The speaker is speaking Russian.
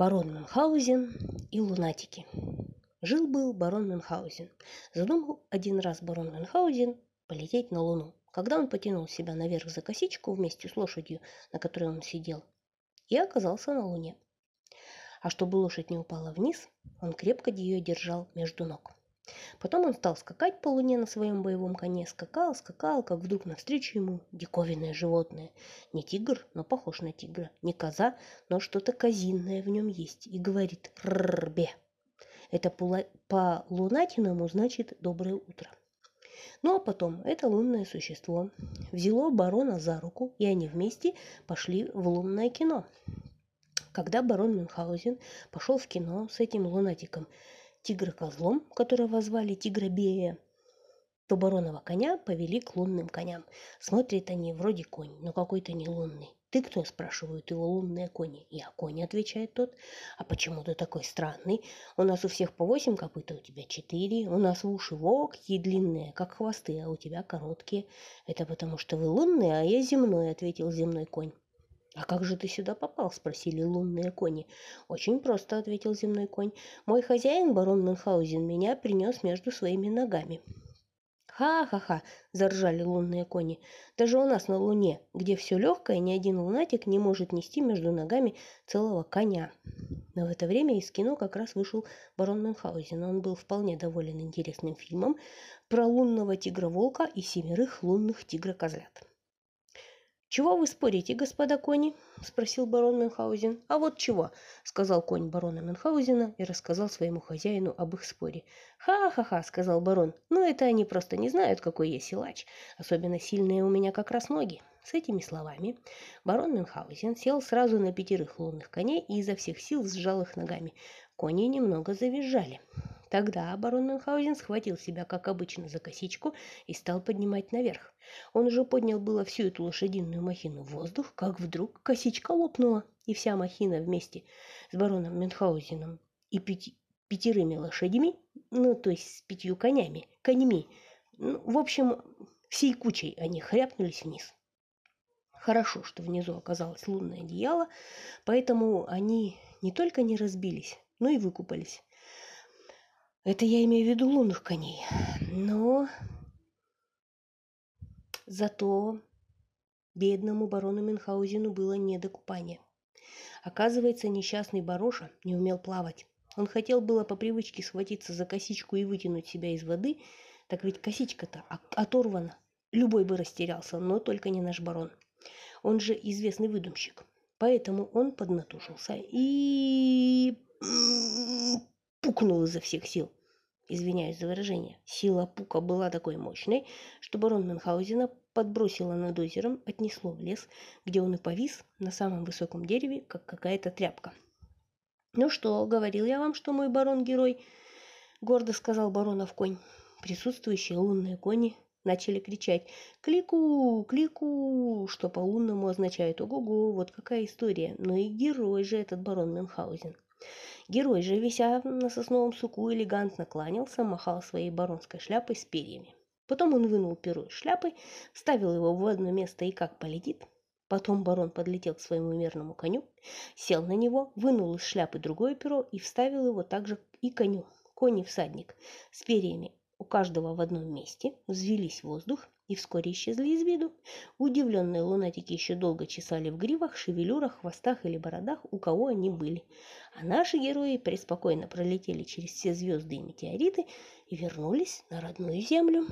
Барон Мюнхгаузен и лунатики. Жил-был барон Мюнхгаузен. Задумал один раз барон Мюнхгаузен полететь на Луну. Когда он потянул себя наверх за косичку вместе с лошадью, на которой он сидел, и оказался на Луне. А чтобы лошадь не упала вниз, он крепко ее держал между ног. Потом он стал скакать по луне на своем боевом коне, скакал, скакал, как вдруг навстречу ему диковинное животное. Не тигр, но похож на тигра, не коза, но что-то козинное в нем есть, и говорит «рррбе». Это по лунатиному значит «доброе утро». Ну а потом это лунное существо взяло барона за руку, и они вместе пошли в лунное кино. Когда барон Мюнхгаузен пошел в кино с этим лунатиком, тигра-козлом, которого звали Тигробея, то баронова коня повели к лунным коням. Смотрят они вроде конь, но какой-то не лунный. «Ты кто?» – спрашивают его лунные кони. «Я конь», – отвечает тот. «А почему ты такой странный? У нас у всех по восемь копыт, а у тебя четыре. У нас в уши волки длинные, как хвосты, а у тебя короткие. Это потому что вы лунные, а я земной», – ответил земной конь. «А как же ты сюда попал?» – спросили лунные кони. «Очень просто», – ответил земной конь. «Мой хозяин, барон Мюнхгаузен, меня принес между своими ногами». «Ха-ха-ха!» – заржали лунные кони. «Даже у нас на Луне, где все легкое, ни один лунатик не может нести между ногами целого коня». Но в это время из кино как раз вышел барон Мюнхгаузен. Он был вполне доволен интересным фильмом про лунного тигра-волка и семерых лунных тигра-козлят. «Чего вы спорите, господа кони?» – спросил барон Мюнхгаузен. «А вот чего», – сказал конь барона Мюнхгаузена и рассказал своему хозяину об их споре. «Ха-ха-ха», – сказал барон, – «ну это они просто не знают, какой я силач. Особенно сильные у меня как раз ноги». С этими словами барон Мюнхгаузен сел сразу на пятерых лунных коней и изо всех сил сжал их ногами. Кони немного завизжали. Тогда барон Мюнхгаузен схватил себя, как обычно, за косичку и стал поднимать наверх. Он уже поднял было всю эту лошадиную махину в воздух, как вдруг косичка лопнула, и вся махина вместе с бароном Мюнхгаузеном и пяти, пятерыми лошадями, ну, то есть с пятью конями, конями, ну, в общем, всей кучей они хряпнулись вниз. Хорошо, что внизу оказалось лунное одеяло, поэтому они не только не разбились, но и выкупались. Это я имею в виду лунных коней. Но зато бедному барону Мюнхгаузену было не до купания. Оказывается, несчастный бароша не умел плавать. Он хотел было по привычке схватиться за косичку и вытянуть себя из воды, так ведь косичка-то оторвана. Любой бы растерялся, но только не наш барон. Он же известный выдумщик. Поэтому он поднатужился и пукнул изо всех сил извиняюсь за выражение, сила пука была такой мощной, что барон Мюнхгаузена подбросило над озером, отнесло в лес, где он и повис на самом высоком дереве, как какая-то тряпка. «Ну что, говорил я вам, что мой барон герой?» — гордо сказал баронов конь. Присутствующие лунные кони начали кричать «Клику! Клику!», что по-лунному означает «Ого-го! Вот какая история!» Ну и герой же этот барон Мюнхгаузен. Герой же, вися на сосновом суку, элегантно кланялся, махал своей баронской шляпой с перьями. Потом он вынул перо из шляпы, вставил его в одно место и как полетит. Потом барон подлетел к своему мерному коню, сел на него, вынул из шляпы другое перо и вставил его также и коню. Конь и всадник с перьями у каждого в одном месте взвелись в воздух и вскоре исчезли из виду. Удивленные лунатики еще долго чесали в гривах, шевелюрах, хвостах или бородах, у кого они были. А наши герои преспокойно пролетели через все звезды и метеориты и вернулись на родную землю.